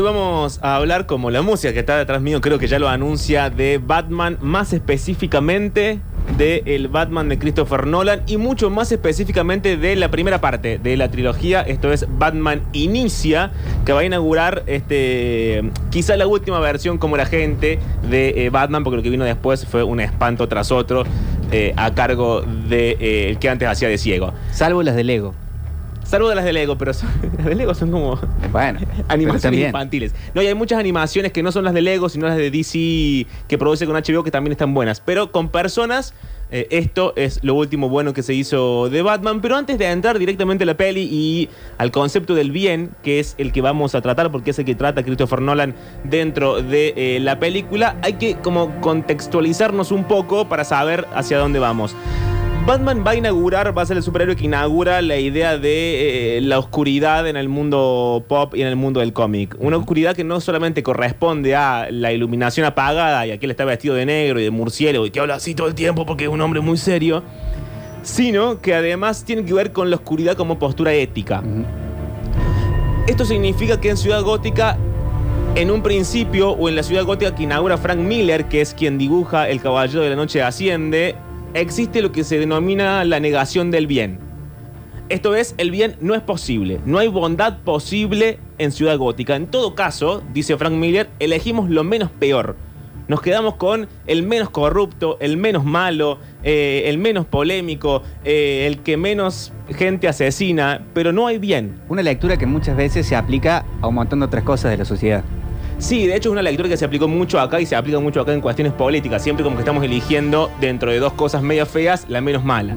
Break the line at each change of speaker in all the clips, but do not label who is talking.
Hoy vamos a hablar como la música que está detrás mío, creo que ya lo anuncia, de Batman, más específicamente de el Batman de Christopher Nolan y mucho más específicamente de la primera parte de la trilogía, esto es Batman Inicia, que va a inaugurar este quizá la última versión como la gente de eh, Batman, porque lo que vino después fue un espanto tras otro eh, a cargo de eh, el que antes hacía de ciego.
Salvo las de Lego.
Salvo de las de Lego, pero son- las de Lego son como
Bueno, pero
animaciones
también.
infantiles. No, y hay muchas animaciones que no son las de Lego, sino las de DC que produce con HBO que también están buenas. Pero con personas, eh, esto es lo último bueno que se hizo de Batman. Pero antes de entrar directamente a la peli y al concepto del bien, que es el que vamos a tratar, porque es el que trata Christopher Nolan dentro de eh, la película, hay que como contextualizarnos un poco para saber hacia dónde vamos. Batman va a inaugurar, va a ser el superhéroe que inaugura la idea de eh, la oscuridad en el mundo pop y en el mundo del cómic. Una oscuridad que no solamente corresponde a la iluminación apagada y aquel está vestido de negro y de murciélago y que habla así todo el tiempo porque es un hombre muy serio, sino que además tiene que ver con la oscuridad como postura ética. Esto significa que en Ciudad Gótica, en un principio, o en la Ciudad Gótica que inaugura Frank Miller, que es quien dibuja El Caballero de la Noche Asciende, existe lo que se denomina la negación del bien. Esto es, el bien no es posible, no hay bondad posible en Ciudad Gótica. En todo caso, dice Frank Miller, elegimos lo menos peor. Nos quedamos con el menos corrupto, el menos malo, eh, el menos polémico, eh, el que menos gente asesina, pero no hay bien.
Una lectura que muchas veces se aplica a un montón de otras cosas de la sociedad.
Sí, de hecho es una lectura que se aplicó mucho acá y se aplica mucho acá en cuestiones políticas. Siempre como que estamos eligiendo dentro de dos cosas medio feas la menos mala.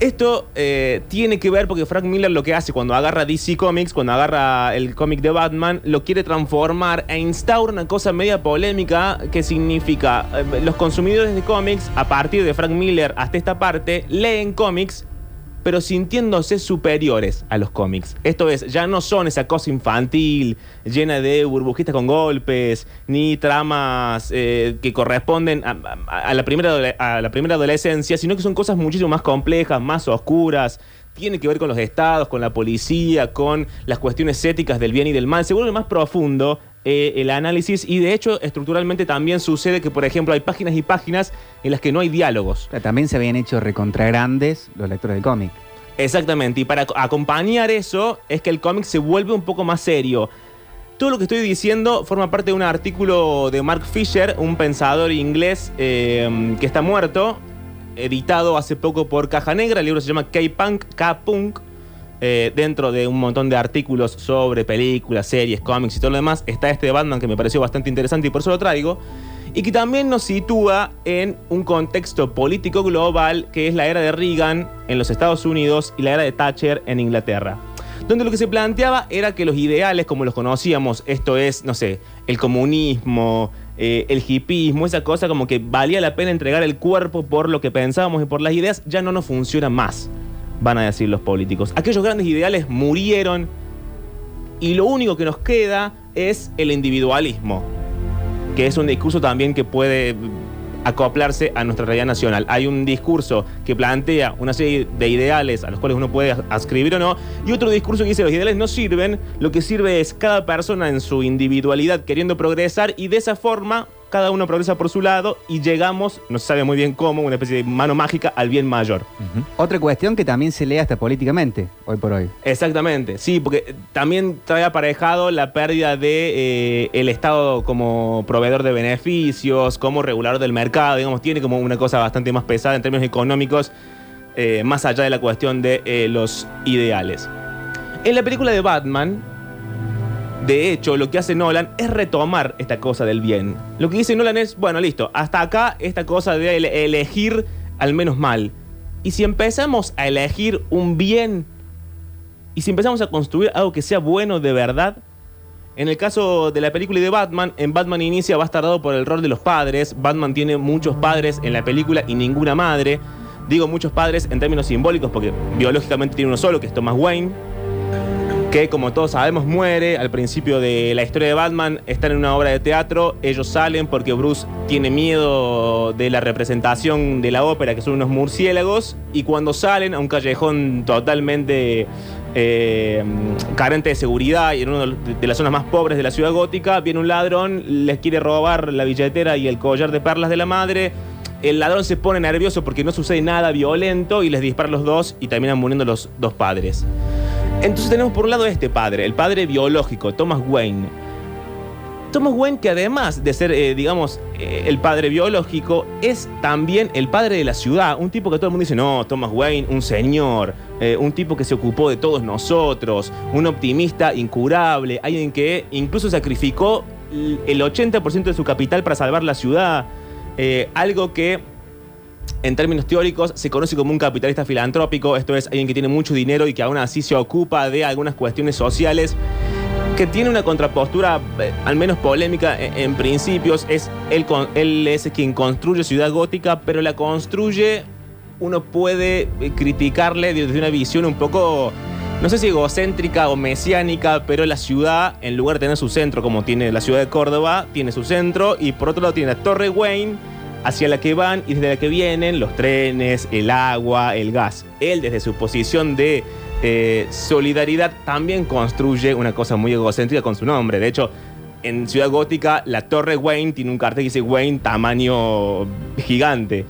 Esto eh, tiene que ver porque Frank Miller lo que hace cuando agarra DC Comics, cuando agarra el cómic de Batman, lo quiere transformar e instaura una cosa media polémica que significa eh, los consumidores de cómics, a partir de Frank Miller hasta esta parte, leen cómics pero sintiéndose superiores a los cómics. Esto es, ya no son esa cosa infantil, llena de burbujitas con golpes, ni tramas eh, que corresponden a, la primera, a la primera adolescencia, sino que son cosas muchísimo más complejas, más oscuras. Tiene que ver con los estados, con la policía, con las cuestiones éticas del bien y del mal. Se vuelve más profundo eh, el análisis y de hecho estructuralmente también sucede que, por ejemplo, hay páginas y páginas en las que no hay diálogos.
También se habían hecho recontra grandes los lectores de cómic.
Exactamente, y para ac- acompañar eso es que el cómic se vuelve un poco más serio. Todo lo que estoy diciendo forma parte de un artículo de Mark Fisher, un pensador inglés eh, que está muerto, editado hace poco por Caja Negra. El libro se llama K-Punk, K-Punk. Eh, dentro de un montón de artículos sobre películas, series, cómics y todo lo demás, está este de Batman que me pareció bastante interesante y por eso lo traigo. Y que también nos sitúa en un contexto político global que es la era de Reagan en los Estados Unidos y la era de Thatcher en Inglaterra. Donde lo que se planteaba era que los ideales, como los conocíamos, esto es, no sé, el comunismo, eh, el hipismo, esa cosa como que valía la pena entregar el cuerpo por lo que pensábamos y por las ideas, ya no nos funciona más, van a decir los políticos. Aquellos grandes ideales murieron y lo único que nos queda es el individualismo que es un discurso también que puede acoplarse a nuestra realidad nacional. Hay un discurso que plantea una serie de ideales a los cuales uno puede ascribir o no, y otro discurso que dice los ideales no sirven, lo que sirve es cada persona en su individualidad queriendo progresar y de esa forma cada uno progresa por su lado y llegamos, no se sabe muy bien cómo, una especie de mano mágica al bien mayor.
Otra cuestión que también se lee hasta políticamente, hoy por hoy.
Exactamente, sí, porque también trae aparejado la pérdida de eh, el Estado como proveedor de beneficios, como regulador del mercado, digamos, tiene como una cosa bastante más pesada en términos económicos, eh, más allá de la cuestión de eh, los ideales. En la película de Batman, de hecho, lo que hace Nolan es retomar esta cosa del bien. Lo que dice Nolan es, bueno, listo, hasta acá esta cosa de ele- elegir al menos mal. Y si empezamos a elegir un bien, y si empezamos a construir algo que sea bueno de verdad, en el caso de la película y de Batman, en Batman Inicia va tardado por el rol de los padres. Batman tiene muchos padres en la película y ninguna madre. Digo muchos padres en términos simbólicos porque biológicamente tiene uno solo, que es Thomas Wayne que como todos sabemos muere al principio de la historia de Batman, están en una obra de teatro, ellos salen porque Bruce tiene miedo de la representación de la ópera, que son unos murciélagos, y cuando salen a un callejón totalmente eh, carente de seguridad y en una de las zonas más pobres de la ciudad gótica, viene un ladrón, les quiere robar la billetera y el collar de perlas de la madre. El ladrón se pone nervioso porque no sucede nada violento y les dispara los dos y terminan muriendo los dos padres. Entonces tenemos por un lado este padre, el padre biológico, Thomas Wayne. Thomas Wayne, que además de ser, eh, digamos, eh, el padre biológico, es también el padre de la ciudad. Un tipo que todo el mundo dice, no, Thomas Wayne, un señor, eh, un tipo que se ocupó de todos nosotros, un optimista incurable, alguien que incluso sacrificó el 80% de su capital para salvar la ciudad. algo que en términos teóricos, se conoce como un capitalista filantrópico, esto es alguien que tiene mucho dinero y que aún así se ocupa de algunas cuestiones sociales que tiene una contrapostura, eh, al menos polémica en, principios, es él, él es quien construye Ciudad Gótica, pero la construye, uno puede eh, criticarle desde una visión un poco, no sé si egocéntrica o mesiánica, pero la ciudad, en lugar de tener su centro como tiene la ciudad de Córdoba, tiene su centro. Y por otro lado tiene la Torre Wayne, hacia la que van y desde la que vienen los trenes, el agua, el gas. Él desde su posición de eh, solidaridad también construye una cosa muy egocéntrica con su nombre. De hecho, en Ciudad Gótica, la Torre Wayne tiene un cartel que dice Wayne tamaño gigante.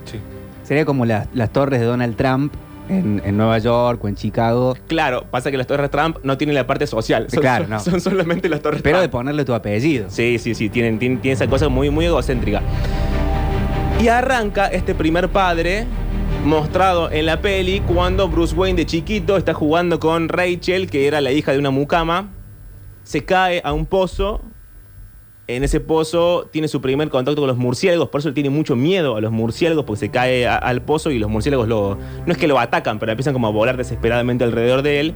Sería como las torres de Donald Trump en, Nueva York o en Chicago.
Claro, pasa que las torres Trump no tienen la parte social. Son,
claro, no.
son solamente las torres
Pero de ponerle tu apellido.
Sí, sí, sí, tienen, tienen, esa cosa muy, muy egocéntrica. Y arranca este primer padre mostrado en la peli cuando Bruce Wayne de chiquito está jugando con Rachel, que era la hija de una mucama, se cae a un pozo. En ese pozo tiene su primer contacto con los murciélagos, por eso él tiene mucho miedo a los murciélagos, porque se cae al pozo y los murciélagos lo, no es que lo atacan, pero empiezan como a volar desesperadamente alrededor de él.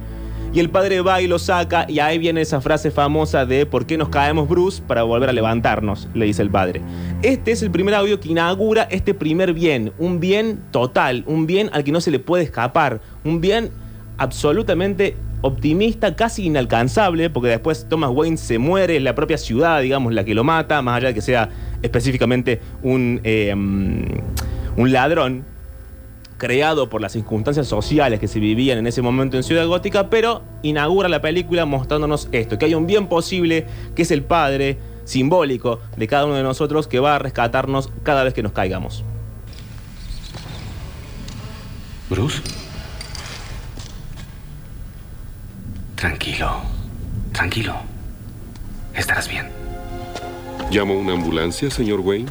Y el padre va y lo saca y ahí viene esa frase famosa de ¿por qué nos caemos Bruce? Para volver a levantarnos, le dice el padre. Este es el primer audio que inaugura este primer bien, un bien total, un bien al que no se le puede escapar, un bien absolutamente optimista, casi inalcanzable, porque después Thomas Wayne se muere, es la propia ciudad, digamos, la que lo mata, más allá de que sea específicamente un, eh, un ladrón creado por las circunstancias sociales que se vivían en ese momento en Ciudad Gótica, pero inaugura la película mostrándonos esto, que hay un bien posible, que es el Padre simbólico de cada uno de nosotros que va a rescatarnos cada vez que nos caigamos.
Bruce. Tranquilo, tranquilo. Estarás bien.
¿Llamo una ambulancia, señor Wayne?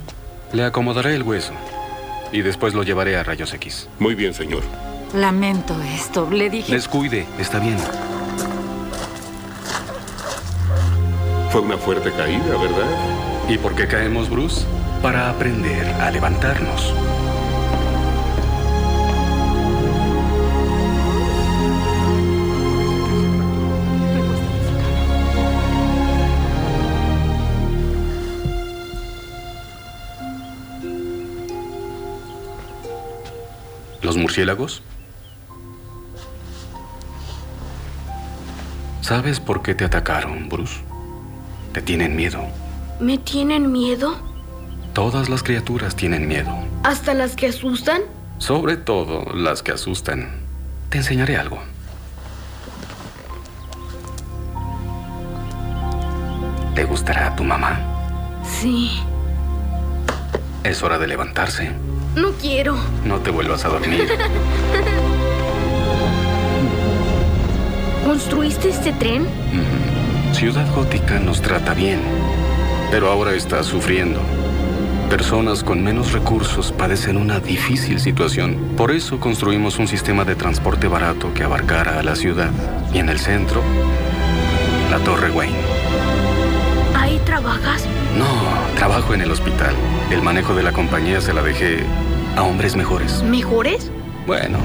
Le acomodaré el hueso y después lo llevaré a rayos X.
Muy bien, señor.
Lamento esto. Le dije...
Descuide, está bien.
Fue una fuerte caída, ¿verdad?
¿Y por qué caemos, Bruce? Para aprender a levantarnos. Murciélagos? ¿Sabes por qué te atacaron, Bruce? Te tienen miedo.
¿Me tienen miedo?
Todas las criaturas tienen miedo.
¿Hasta las que asustan?
Sobre todo las que asustan. Te enseñaré algo. ¿Te gustará tu mamá?
Sí.
Es hora de levantarse.
No quiero.
No te vuelvas a dormir.
¿Construiste este tren?
Ciudad Gótica nos trata bien, pero ahora está sufriendo. Personas con menos recursos padecen una difícil situación. Por eso construimos un sistema de transporte barato que abarcara a la ciudad. Y en el centro, la Torre Wayne.
¿Ahí trabajas?
No, trabajo en el hospital. El manejo de la compañía se la dejé a hombres mejores.
¿Mejores?
Bueno,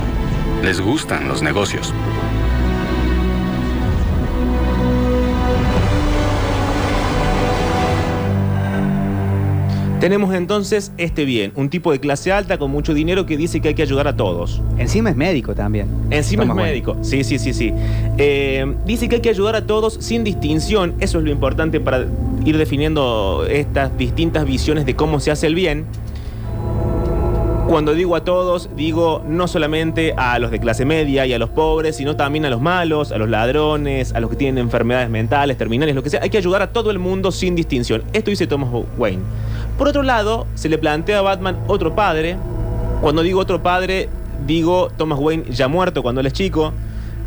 les gustan los negocios.
Tenemos entonces este bien, un tipo de clase alta con mucho dinero que dice que hay que ayudar a todos.
Encima es médico también.
Encima es médico, sí, sí, sí, sí. Eh, dice que hay que ayudar a todos sin distinción, eso es lo importante para ir definiendo estas distintas visiones de cómo se hace el bien. Cuando digo a todos, digo no solamente a los de clase media y a los pobres, sino también a los malos, a los ladrones, a los que tienen enfermedades mentales, terminales, lo que sea. Hay que ayudar a todo el mundo sin distinción. Esto dice Thomas Wayne. Por otro lado, se le plantea a Batman otro padre. Cuando digo otro padre, digo Thomas Wayne ya muerto cuando él es chico.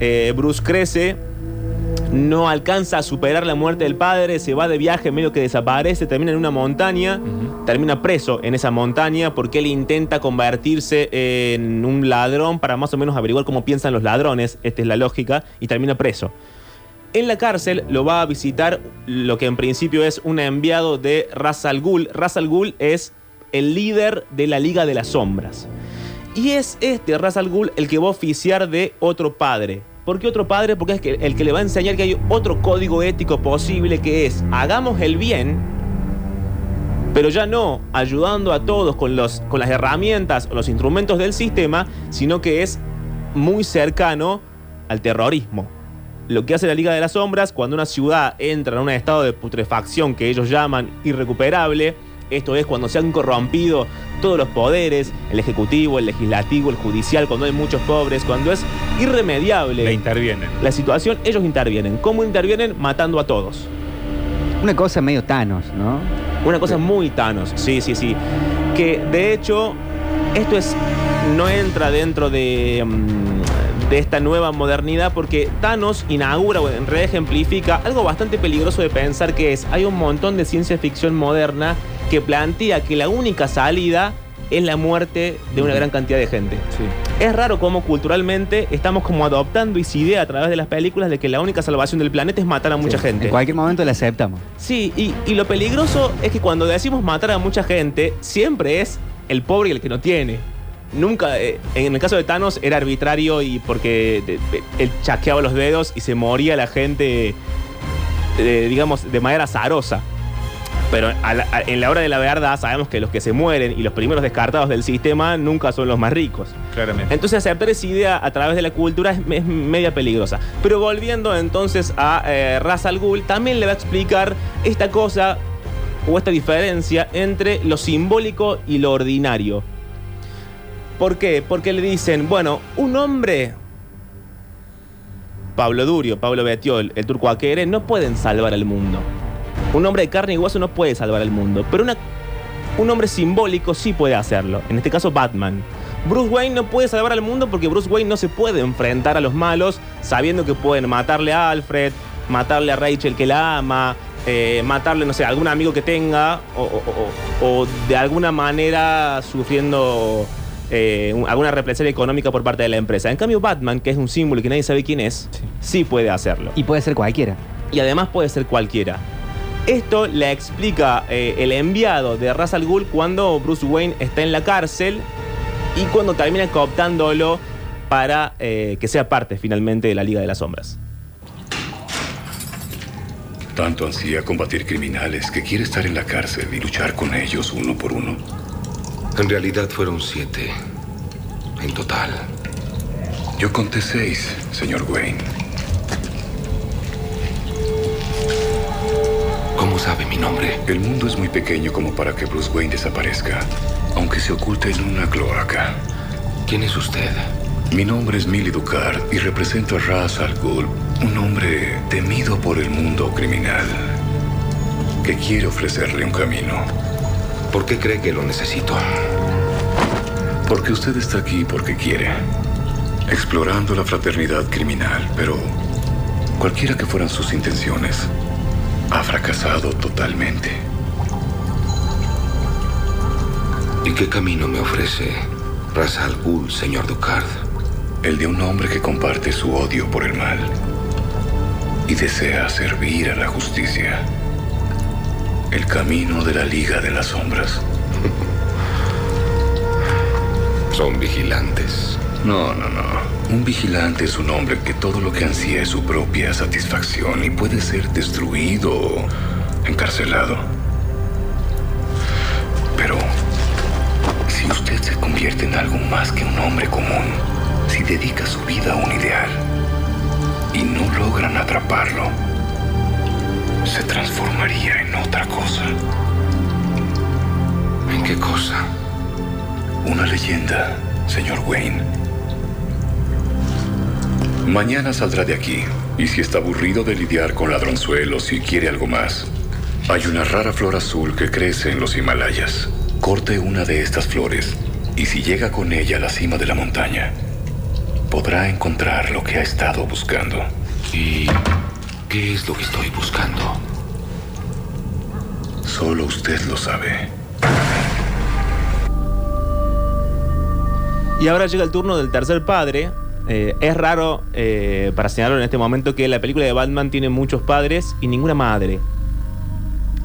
Eh, Bruce crece, no alcanza a superar la muerte del padre, se va de viaje, medio que desaparece, termina en una montaña, termina preso en esa montaña porque él intenta convertirse en un ladrón para más o menos averiguar cómo piensan los ladrones, esta es la lógica, y termina preso. En la cárcel lo va a visitar lo que en principio es un enviado de Ra's al Ghul. Ra's al Ghul es el líder de la Liga de las Sombras. Y es este Ra's al Ghul el que va a oficiar de otro padre. ¿Por qué otro padre? Porque es que el que le va a enseñar que hay otro código ético posible que es hagamos el bien, pero ya no ayudando a todos con, los, con las herramientas o los instrumentos del sistema, sino que es muy cercano al terrorismo. Lo que hace la Liga de las Sombras cuando una ciudad entra en un estado de putrefacción que ellos llaman irrecuperable, esto es cuando se han corrompido todos los poderes, el ejecutivo, el legislativo, el judicial, cuando hay muchos pobres, cuando es irremediable
Le intervienen.
la situación, ellos intervienen. ¿Cómo intervienen? Matando a todos.
Una cosa medio Thanos, ¿no?
Una cosa muy Thanos, sí, sí, sí. Que de hecho, esto es. no entra dentro de. mm, de esta nueva modernidad porque Thanos inaugura o en realidad ejemplifica algo bastante peligroso de pensar que es hay un montón de ciencia ficción moderna que plantea que la única salida es la muerte de una gran cantidad de gente.
Sí.
Es raro cómo culturalmente estamos como adoptando esa idea a través de las películas de que la única salvación del planeta es matar a mucha gente.
En cualquier momento la aceptamos.
Sí, y, y lo peligroso es que cuando decimos matar a mucha gente, siempre es el pobre y el que no tiene. Nunca, eh, en el caso de Thanos era arbitrario y porque de- de- él chasqueaba los dedos y se moría la gente, eh, digamos, de manera azarosa. Pero a la- a- en la hora de la verdad sabemos que los que se mueren y los primeros descartados del sistema nunca son los más ricos.
Claramente.
Entonces aceptar esa idea a través de la cultura es, es media peligrosa. Pero volviendo entonces a eh, Ra's al Ghul, también le va a explicar esta cosa o esta diferencia entre lo simbólico y lo ordinario. ¿Por qué? Porque le dicen, bueno, un hombre, Pablo Durio, Pablo Betiol, el turco Aquere, no pueden salvar al mundo. Un hombre de carne y hueso no puede salvar al mundo, pero una- un hombre simbólico sí puede hacerlo. En este caso, Batman. Bruce Wayne no puede salvar al mundo porque Bruce Wayne no se puede enfrentar a los malos sabiendo que pueden matarle a Alfred, matarle a Rachel que la ama, eh, matarle, no sé, a algún amigo que tenga o, o- o- o de alguna manera sufriendo eh, un- alguna represión económica por parte de la empresa. En cambio, Batman, que es un símbolo y que nadie sabe quién es, sí puede hacerlo
Y puede ser cualquiera.
y además puede ser cualquiera. Esto le explica eh, el enviado de Ra's al Ghul cuando Bruce Wayne está en la cárcel y cuando termina cooptándolo para eh, que sea parte finalmente de la Liga de las Sombras.
Tanto ansía combatir criminales que quiere estar en la cárcel y luchar con ellos uno por uno.
En realidad fueron siete. En total.
Yo conté seis, señor Wayne.
Sabe mi nombre?
El mundo es muy pequeño como para que Bruce Wayne desaparezca, aunque se oculte en una cloaca.
¿Quién es usted?
Mi nombre es Millie Ducard y represento a Ra's al Ghul, un hombre temido por el mundo criminal que quiere ofrecerle un camino.
¿Por qué cree que lo necesito?
Porque usted está aquí porque quiere. Explorando la fraternidad criminal, pero cualquiera que fueran sus intenciones, ha fracasado totalmente.
¿Y qué camino me ofrece Ra's al Ghul, señor Ducard?
El de un hombre que comparte su odio por el mal y desea servir a la justicia. El camino de la Liga de las Sombras.
Son vigilantes.
No, no, no. Un vigilante es un hombre que todo lo que ansía es su propia satisfacción y puede ser destruido o encarcelado. Pero si usted se convierte en algo más que un hombre común, si dedica su vida a un ideal y no logran atraparlo, se transformaría en otra cosa.
¿En qué cosa?
Una leyenda, señor Wayne. Mañana saldrá de aquí, y si está aburrido de lidiar con ladronzuelos y quiere algo más, hay una rara flor azul que crece en los Himalayas. Corte una de estas flores, y si llega con ella a la cima de la montaña, podrá encontrar lo que ha estado buscando.
¿Y qué es lo que estoy buscando?
Solo usted lo sabe.
Y ahora llega el turno del tercer padre. Eh, es raro eh, para señalarlo en este momento que la película de Batman tiene muchos padres y ninguna madre.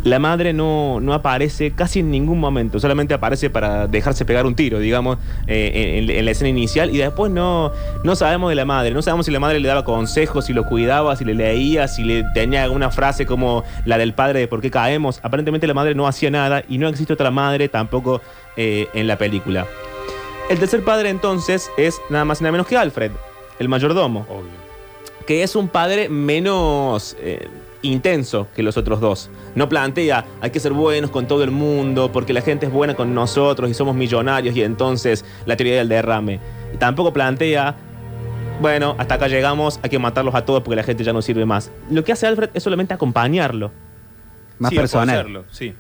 La madre no, no aparece casi en ningún momento, solamente aparece para dejarse pegar un tiro, digamos, eh, en, la escena inicial y después no, no sabemos de la madre, no sabemos si la madre le daba consejos, si lo cuidaba, si le leía, si le tenía alguna frase como la del padre de por qué caemos. Aparentemente la madre no hacía nada y no existe otra madre tampoco en la película. El tercer padre entonces es nada más y nada menos que Alfred, el mayordomo, que es un padre menos eh, intenso que los otros dos. No plantea, hay que ser buenos con todo el mundo porque la gente es buena con nosotros y somos millonarios y entonces la teoría del derrame. Y tampoco plantea, bueno, hasta acá llegamos, hay que matarlos a todos porque la gente ya no sirve más. Lo que hace Alfred es solamente acompañarlo.
Más
Sí,
personal.
Sí.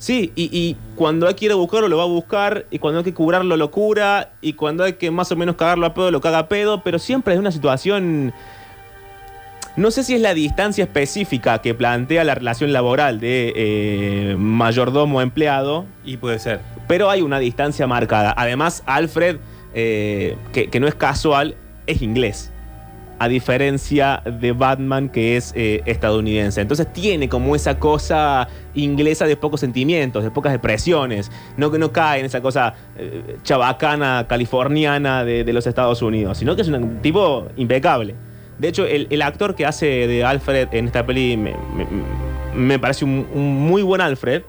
Sí, y, y cuando hay que ir a buscarlo, lo va a buscar, y cuando hay que curarlo, lo cura, y cuando hay que más o menos cagarlo a pedo, lo caga a pedo, pero siempre es una situación... No sé si es la distancia específica que plantea la relación laboral de eh, mayordomo-empleado,
Y puede ser.
pero hay una distancia marcada. Además, Alfred, eh, que, que no es casual, es inglés. A diferencia de Batman, que es eh, estadounidense. Entonces tiene como esa cosa inglesa de pocos sentimientos, de pocas expresiones. No que no cae en esa cosa eh, chabacana, californiana de, los Estados Unidos, sino que es un tipo impecable. De hecho, el, actor que hace de Alfred en esta peli me parece un- un muy buen Alfred.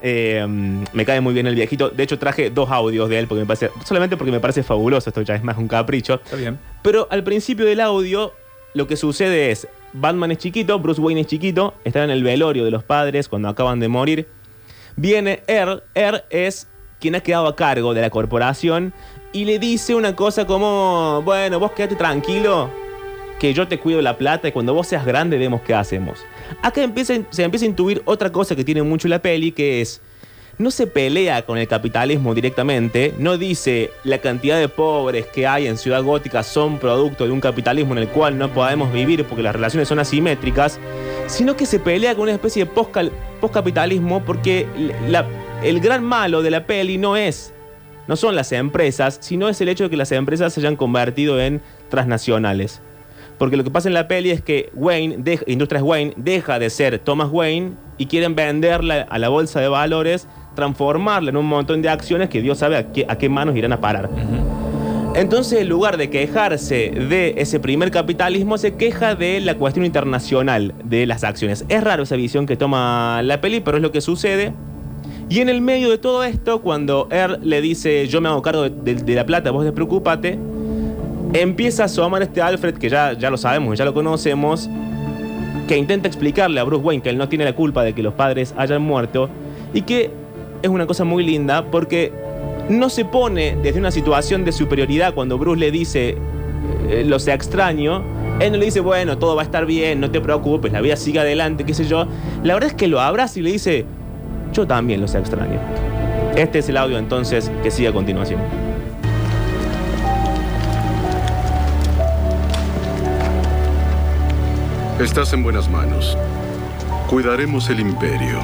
Eh, me cae muy bien el viejito. De hecho, traje dos audios de él porque me parece, solamente porque me parece fabuloso. Esto ya es más un capricho.
Está bien.
Pero al principio del audio, lo que sucede es: Batman es chiquito, Bruce Wayne es chiquito, están en el velorio de los padres cuando acaban de morir. Viene Earl, Earl es quien ha quedado a cargo de la corporación y le dice una cosa como: Bueno, vos quédate tranquilo, que yo te cuido la plata y cuando vos seas grande vemos qué hacemos. Acá empieza, se empieza a intuir otra cosa que tiene mucho la peli, que es, no se pelea con el capitalismo directamente, no dice la cantidad de pobres que hay en Ciudad Gótica son producto de un capitalismo en el cual no podemos vivir porque las relaciones son asimétricas, sino que se pelea con una especie de postcapitalismo porque el gran malo de la peli no es no son las empresas, sino es el hecho de que las empresas se hayan convertido en transnacionales. Porque lo que pasa en la peli es que Wayne, deja- Industrias Wayne, deja de ser Thomas Wayne y quieren venderla a la bolsa de valores, transformarla en un montón de acciones que Dios sabe a qué, a qué manos irán a parar. Entonces, en lugar de quejarse de ese primer capitalismo, se queja de la cuestión internacional de las acciones. Es raro esa visión que toma la peli, pero es lo que sucede. Y en el medio de todo esto, cuando Earl le dice, yo me hago cargo de, de- de la plata, vos despreocúpate, empieza a asomar este Alfred, que ya, ya lo sabemos, ya lo conocemos, que intenta explicarle a Bruce Wayne que él no tiene la culpa de que los padres hayan muerto, y que es una cosa muy linda porque no se pone desde una situación de superioridad cuando Bruce le dice, eh, lo sea extraño, él no le dice, bueno, todo va a estar bien, no te preocupes, la vida sigue adelante, qué sé yo. La verdad es que lo abraza y le dice, yo también lo sé extraño. Este es el audio entonces que sigue a continuación.
Estás en buenas manos. Cuidaremos el imperio.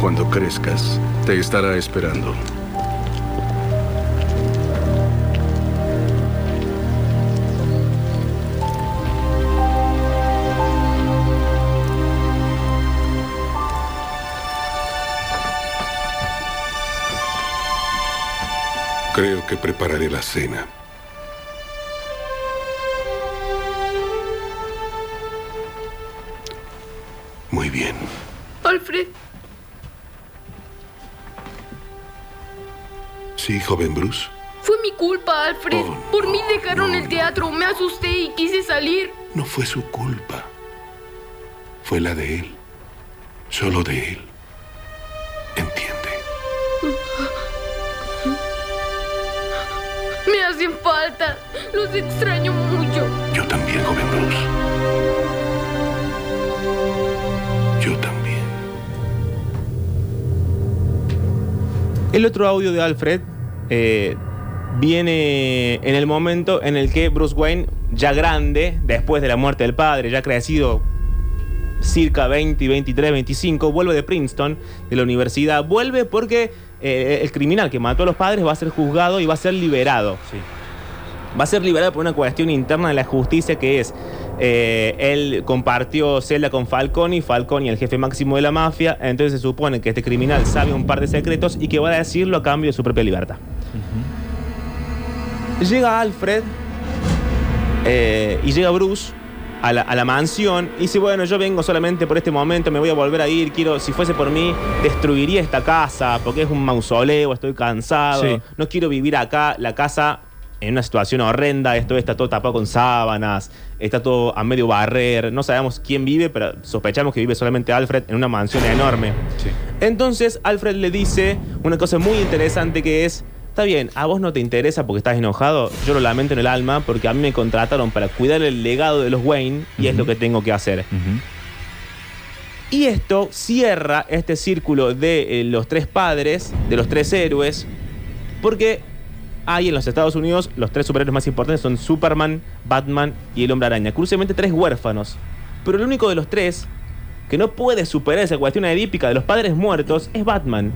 Cuando crezcas, te estará esperando.
Creo que prepararé la cena.
Alfred,
Sí, joven Bruce.
fue mi culpa, Alfred.
Oh,
Por mí dejaron
no,
el
no.
teatro, me asusté y quise salir.
No fue su culpa. Fue la de él. Solo de él. ¿Entiende?
hacen falta. Los extraño mucho.
Yo también, joven Bruce.
El otro audio de Alfred eh, viene en el momento en el que Bruce Wayne, ya grande, después de la muerte del padre, ya crecido circa 20, 23, 25, vuelve de Princeton, de la universidad. Vuelve porque eh, el criminal que mató a los padres va a ser juzgado y va a ser liberado. Va a ser liberado por una cuestión interna de la justicia que es, eh, él compartió celda con Falcone, Falcone el jefe máximo de la mafia, entonces se supone que este criminal sabe un par de secretos y que va a decirlo a cambio de su propia libertad. Llega Alfred eh, y llega Bruce a la, a la mansión y dice, bueno, yo vengo solamente por este momento, me voy a volver a ir, quiero, si fuese por mí, destruiría esta casa porque es un mausoleo, estoy cansado,
Sí.
no quiero vivir acá, la casa en una situación horrenda, esto está todo tapado con sábanas, está todo a medio barrer, no sabemos quién vive, pero sospechamos que vive solamente Alfred en una mansión enorme. Entonces Alfred le dice una cosa muy interesante que es, está bien, a vos no te interesa porque estás enojado, yo lo lamento en el alma porque a mí me contrataron para cuidar el legado de los Wayne y es lo que tengo que hacer. Y esto cierra este círculo de eh, los tres padres, de los tres héroes, porque hay en los Estados Unidos los tres superhéroes más importantes son Superman, Batman y el Hombre Araña. Curiosamente tres huérfanos. Pero el único de los tres que no puede superar esa cuestión edípica de los padres muertos es Batman.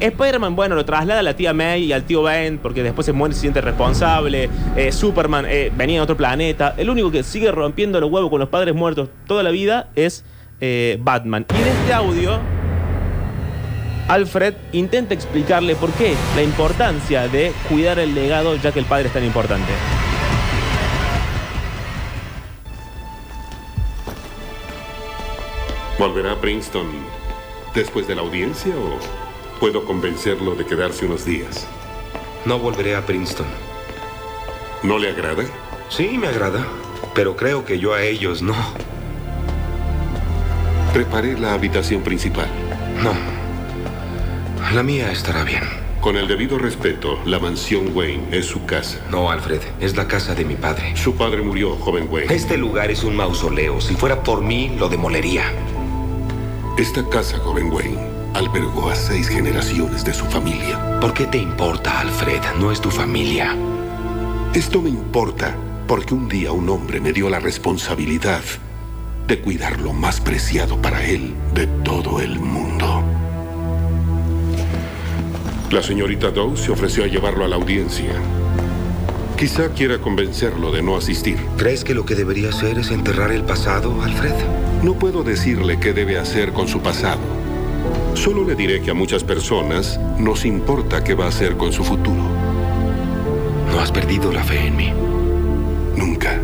Spider-Man, bueno, lo traslada a la tía May y al tío Ben porque después se muere y se siente responsable. Eh, Superman eh, venía de otro planeta. El único que sigue rompiendo los huevos con los padres muertos toda la vida es eh, Batman. Y en este audio, Alfred intenta explicarle por qué la importancia de cuidar el legado ya que el padre es tan importante.
¿Volverá a Princeton después de la audiencia o puedo convencerlo de quedarse unos días?
No volveré a Princeton.
¿No le agrada?
Sí, me agrada, pero creo que yo a ellos no.
Preparé la habitación principal.
No. La mía estará bien.
Con el debido respeto, la mansión Wayne es su casa.
No, Alfred, es la casa de mi padre.
Su padre murió, joven Wayne.
Este lugar es un mausoleo. Si fuera por mí, lo demolería.
Esta casa, joven Wayne, albergó a seis generaciones de su familia.
¿Por qué te importa, Alfred? No es tu familia.
Esto me importa porque un día un hombre me dio la responsabilidad de cuidar lo más preciado para él de todo el mundo. La señorita Doe se ofreció a llevarlo a la audiencia. Quizá quiera convencerlo de no asistir.
¿Crees que lo que debería hacer es enterrar el pasado, Alfred?
No puedo decirle qué debe hacer con su pasado. Solo le diré que a muchas personas nos importa qué va a hacer con su futuro.
No has perdido la fe en mí.
Nunca.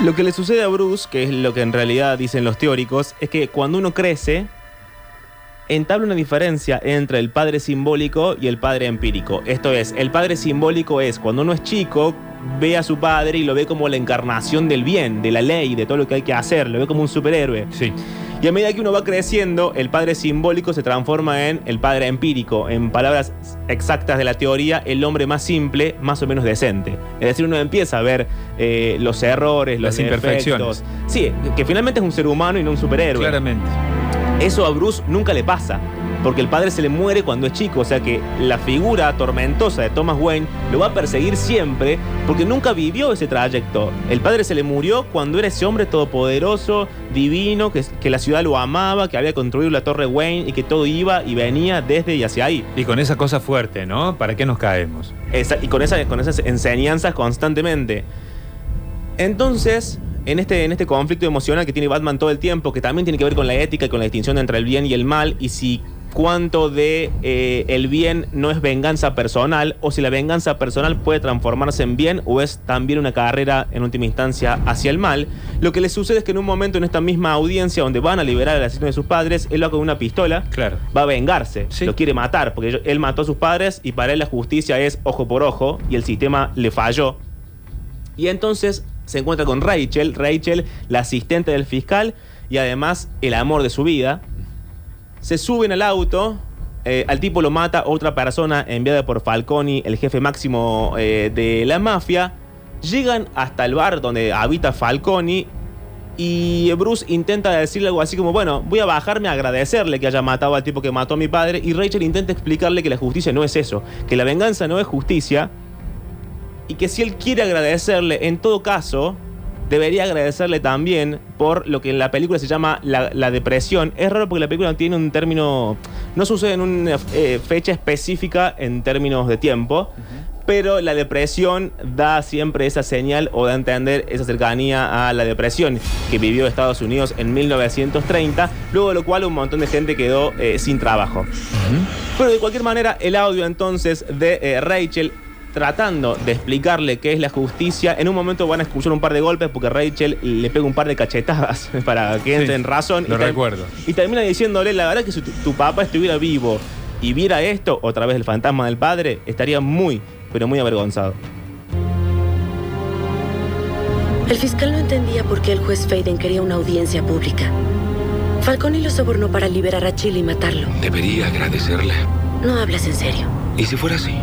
Lo que le sucede a Bruce, que es lo que en realidad dicen los teóricos, es que cuando uno crece, entabla una diferencia entre el padre simbólico y el padre empírico. Esto es, el padre simbólico es cuando uno es chico, ve a su padre y lo ve como la encarnación del bien, de la ley, de todo lo que hay que hacer, lo ve como un superhéroe.
Sí.
Y a medida que uno va creciendo, el padre simbólico se transforma en el padre empírico. En palabras exactas de la teoría, el hombre más simple, más o menos decente. Es decir, uno empieza a ver eh, los errores, los
Las imperfecciones.
Sí, que finalmente es un ser humano y no un superhéroe.
Claramente.
Eso a Bruce nunca le pasa, porque el padre se le muere cuando es chico, o sea que la figura tormentosa de Thomas Wayne lo va a perseguir siempre, porque nunca vivió ese trayecto. El padre se le murió cuando era ese hombre todopoderoso, divino, que, que la ciudad lo amaba, que había construido la torre Wayne y que todo iba y venía desde y hacia ahí.
Y con esa cosa fuerte, ¿no? ¿Para qué nos caemos?
Esa- y con, esa- con esas enseñanzas constantemente. Entonces, en este, en este conflicto emocional que tiene Batman todo el tiempo, que también tiene que ver con la ética y con la distinción entre el bien y el mal, y si cuánto de eh, el bien no es venganza personal, o si la venganza personal puede transformarse en bien, o es también una carrera en última instancia hacia el mal, lo que le sucede es que en un momento en esta misma audiencia donde van a liberar al asesino de sus padres, él va con una pistola,
Claro.
va a vengarse,
Sí.
lo quiere matar, porque él mató a sus padres y para él la justicia es ojo por ojo y el sistema le falló. Y entonces se encuentra con Rachel, Rachel, la asistente del fiscal y además el amor de su vida. Se suben al auto eh, al tipo lo mata otra persona enviada por Falconi, el jefe máximo eh, de la mafia. Llegan hasta el bar donde habita Falconi y Bruce intenta decirle algo así como, bueno, voy a bajarme a agradecerle que haya matado al tipo que mató a mi padre. Y Rachel intenta explicarle que la justicia no es eso, que la venganza no es justicia. Y que si él quiere agradecerle, en todo caso, debería agradecerle también por lo que en la película se llama la, la depresión. Es raro porque la película no tiene un término, no sucede en una eh, fecha específica en términos de tiempo. Pero la depresión da siempre esa señal o da a entender esa cercanía a la depresión que vivió Estados Unidos en 1930, luego de lo cual un montón de gente quedó eh, sin trabajo. Pero de cualquier manera, el audio entonces de eh, Rachel tratando de explicarle qué es la justicia, en un momento van a escuchar un par de golpes porque Rachel le pega un par de cachetadas para que entre
Sí,
en razón.
lo
y
recuerdo.
Y termina diciéndole, la verdad que si tu, tu papá estuviera vivo y viera esto, otra vez el fantasma del padre, estaría muy, pero muy avergonzado.
El fiscal no entendía por qué el juez Faden quería una audiencia pública. Falcone lo sobornó para liberar a Chile y matarlo.
Debería agradecerle.
No hablas en serio.
¿Y si fuera así?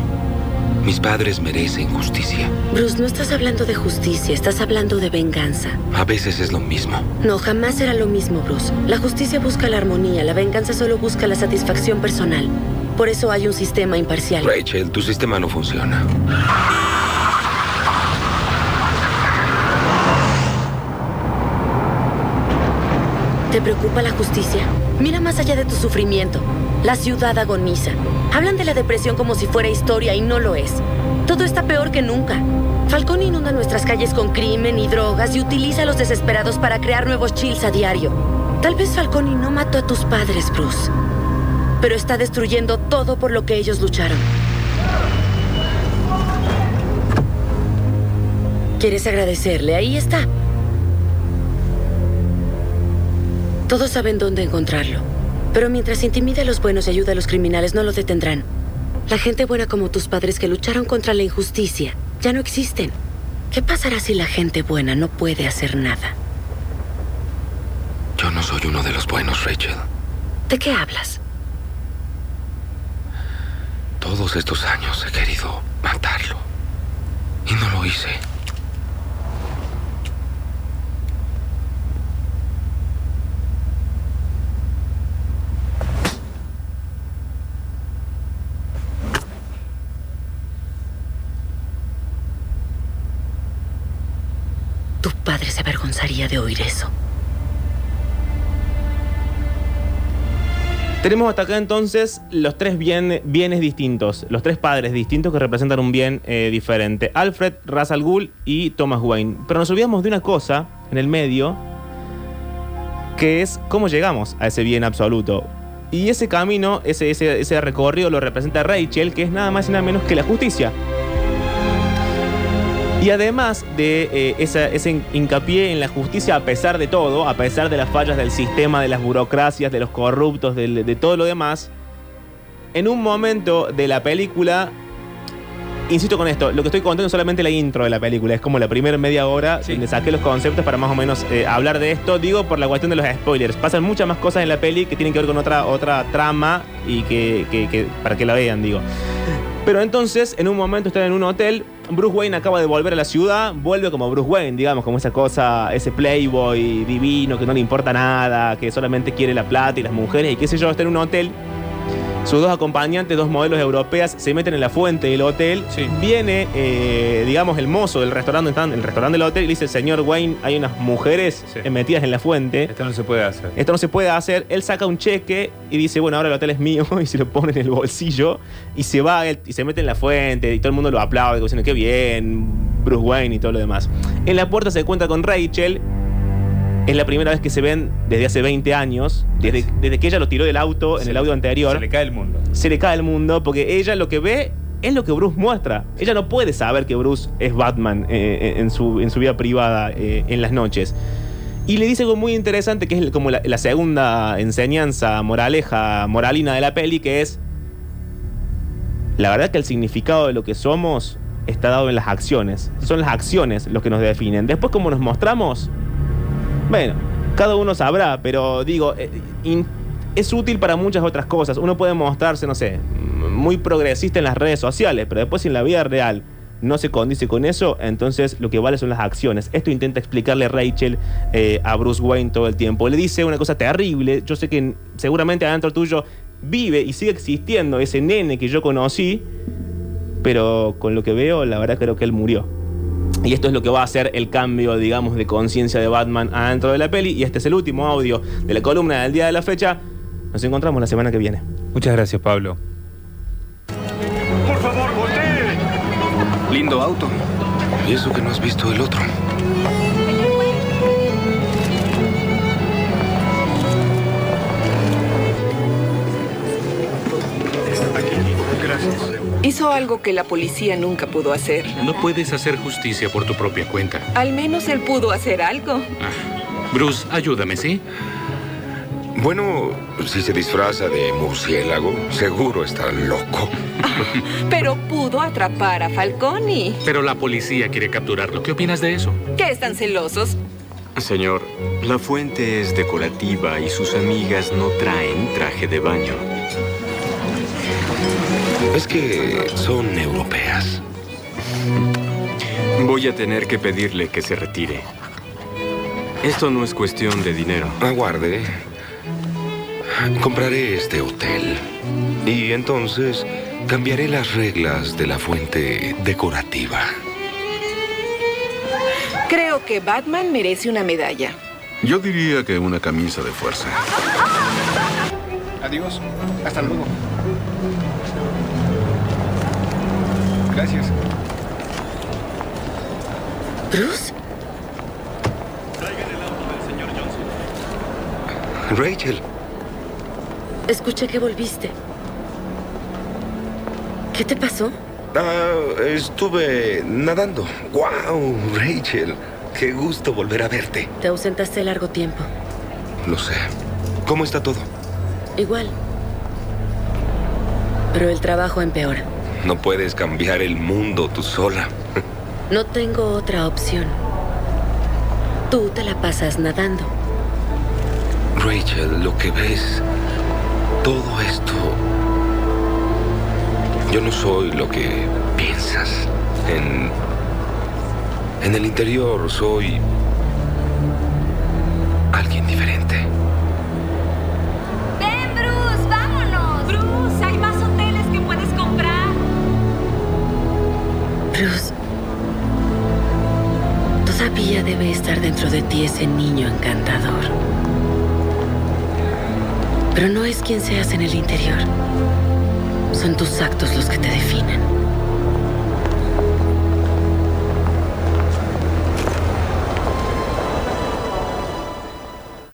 Mis padres merecen justicia.
Bruce, no estás hablando de justicia, estás hablando de venganza.
A veces es lo mismo.
No, jamás será lo mismo, Bruce. La justicia busca la armonía, la venganza solo busca la satisfacción personal. Por eso hay un sistema imparcial.
Rachel, tu sistema no funciona.
¿Te preocupa la justicia? Mira más allá de tu sufrimiento. La ciudad agoniza. Hablan de la depresión como si fuera historia y no lo es. Todo está peor que nunca. Falcón inunda nuestras calles con crimen y drogas y utiliza a los desesperados para crear nuevos chills a diario. Tal vez Falconi no mató a tus padres, Bruce. Pero está destruyendo todo por lo que ellos lucharon. ¿Quieres agradecerle? Ahí está. Todos saben dónde encontrarlo. Pero mientras intimide a los buenos y ayuda a los criminales, no lo detendrán. La gente buena como tus padres que lucharon contra la injusticia ya no existen. ¿Qué pasará si la gente buena no puede hacer nada?
Yo no soy uno de los buenos, Rachel.
¿De qué hablas?
Todos estos años he querido matarlo. Y no lo hice.
Padre se avergonzaría de oír eso.
Tenemos hasta acá entonces los tres bien- bienes distintos, los tres padres distintos que representan un bien eh, diferente. Alfred, Ra's al y Thomas Wayne. Pero nos olvidamos de una cosa en el medio, que es cómo llegamos a ese bien absoluto. Y ese camino, ese, ese recorrido lo representa Rachel, que es nada más y nada menos que la justicia. Y además de eh, esa- ese hincapié en la justicia a pesar de todo, a pesar de las fallas del sistema, de las burocracias, de los corruptos, del- de, todo lo demás, en un momento de la película, insisto con esto, lo que estoy contando es solamente la intro de la película, es como la primera media hora donde saqué los conceptos para más o menos eh, hablar de esto, digo por la cuestión de los spoilers. Pasan muchas más cosas en la peli que tienen que ver con otra, otra trama y que, que- que- para que la vean, digo. Pero entonces, en un momento están en un hotel. Bruce Wayne acaba de volver a la ciudad. Vuelve como Bruce Wayne, digamos, como esa cosa, ese playboy divino que no le importa nada, que solamente quiere la plata y las mujeres y qué sé yo. Está en un hotel. Sus dos acompañantes, dos modelos europeas, se meten en la fuente del hotel. Viene, eh, digamos, el mozo del restaurante, el restaurante del hotel, y le dice: Señor Wayne, hay unas mujeres eh, metidas en la fuente.
Esto no se puede hacer.
Esto no se puede hacer. Él saca un cheque y dice, bueno, ahora el hotel es mío y se lo pone en el bolsillo y se va y se mete en la fuente y todo el mundo lo aplaude diciendo, qué bien, Bruce Wayne y todo lo demás. En la puerta se encuentra con Rachel. Es la primera vez que se ven desde hace 20 años, desde, desde que ella lo tiró del auto en el audio anterior.
Se le cae el mundo.
Se le cae el mundo porque ella lo que ve es lo que Bruce muestra. Ella no puede saber que Bruce es Batman eh, en, su, en su vida privada eh, en las noches. Y le dice algo muy interesante que es como la, la segunda enseñanza, moraleja, moralina de la peli, que es, la verdad que el significado de lo que somos está dado en las acciones. Son las acciones los que nos definen. Después, como nos mostramos, bueno, cada uno sabrá, pero digo, eh, es útil para muchas otras cosas. Uno puede mostrarse, no sé, muy progresista en las redes sociales, pero después en la vida real no se condice con eso, entonces lo que vale son las acciones. Esto intenta explicarle Rachel eh, a Bruce Wayne todo el tiempo. Le dice una cosa terrible, yo sé que seguramente adentro tuyo vive y sigue existiendo ese nene que yo conocí, pero con lo que veo, la verdad creo que él murió. Y esto es lo que va a hacer el cambio, digamos, de conciencia de Batman adentro de la peli. Y este es el último audio de la columna del día de la fecha. Nos encontramos la semana que viene.
Muchas gracias, Pablo.
Por favor, voltee.
Lindo auto. Y eso que no has visto el otro.
Hizo algo que la policía nunca pudo hacer.
No puedes hacer justicia por tu propia cuenta.
Al menos él pudo hacer algo.
Ah. Bruce, ayúdame, ¿sí?
Bueno, si se disfraza de murciélago, seguro está loco.
Pero pudo atrapar a Falconi.
Pero la policía quiere capturarlo. ¿Qué opinas de eso?
¿Qué están celosos?
Señor, la fuente es decorativa y sus amigas no traen traje de baño.
Es que son europeas.
Voy a tener que pedirle que se retire. Esto no es cuestión de dinero.
Aguarde. Compraré este hotel. Y entonces cambiaré las reglas de la fuente decorativa.
Creo que Batman merece una medalla.
Yo diría que una camisa de fuerza.
Adiós. Hasta luego. Gracias.
¿Bruce?
Rachel,
Escuché que volviste. ¿Qué te pasó?
ah, estuve nadando. ¡Wow! Rachel, qué gusto volver a verte.
Te ausentaste largo tiempo.
Lo sé. ¿Cómo está todo?
Igual. Pero el trabajo empeora.
No puedes cambiar el mundo tú sola.
No tengo otra opción. Tú te la pasas nadando.
Rachel, lo que ves, todo esto, yo no soy lo que piensas. En, en el interior soy
debe estar dentro de ti ese niño encantador. Pero no es quien seas en el interior. Son tus actos los que te definen.